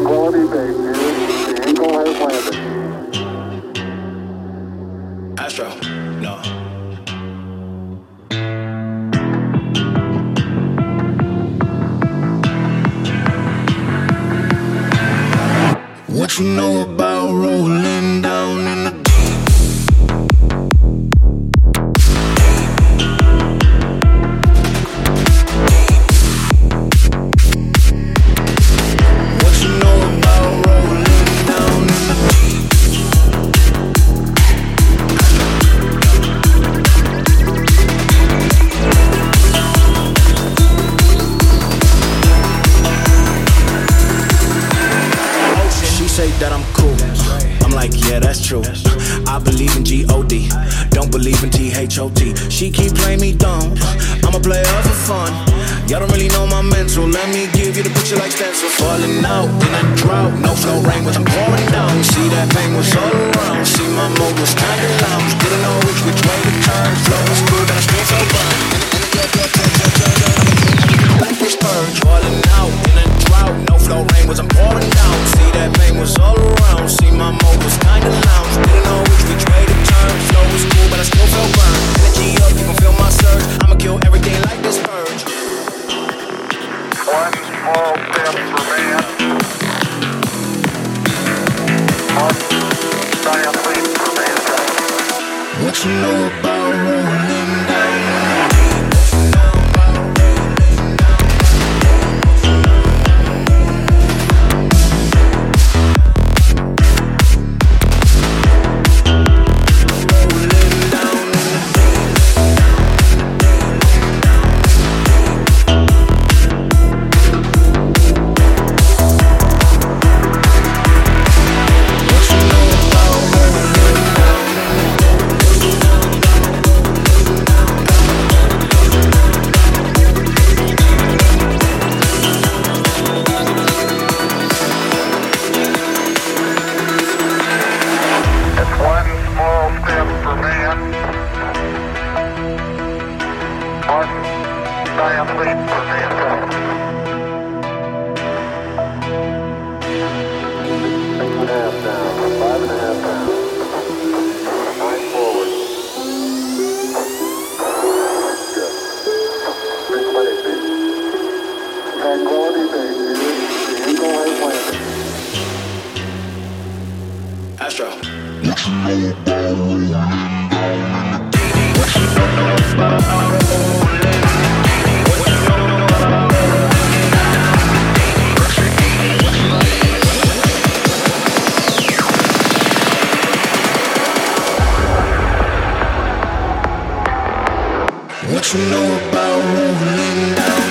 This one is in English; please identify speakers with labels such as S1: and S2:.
S1: Tranquility Base here. The Eagle has landed.
S2: Astro, no. What you know about rolling that I'm cool. I'm like, yeah, that's true. I believe in G-O-D, don't believe in T-H-O-T. She keep playing me dumb. I'm a player for fun. Y'all don't really know my mental. Let me give you the picture like stencil. Falling out in a drought, no flow rain was I'm pouring down. See that pain was all around. See my mode was kinda lounge. Didn't know which which way to turn. Flow you
S1: know about rolling Castro.
S2: What you know about rolling down in the DD? What you know about rolling?
S3: What you know about rolling down?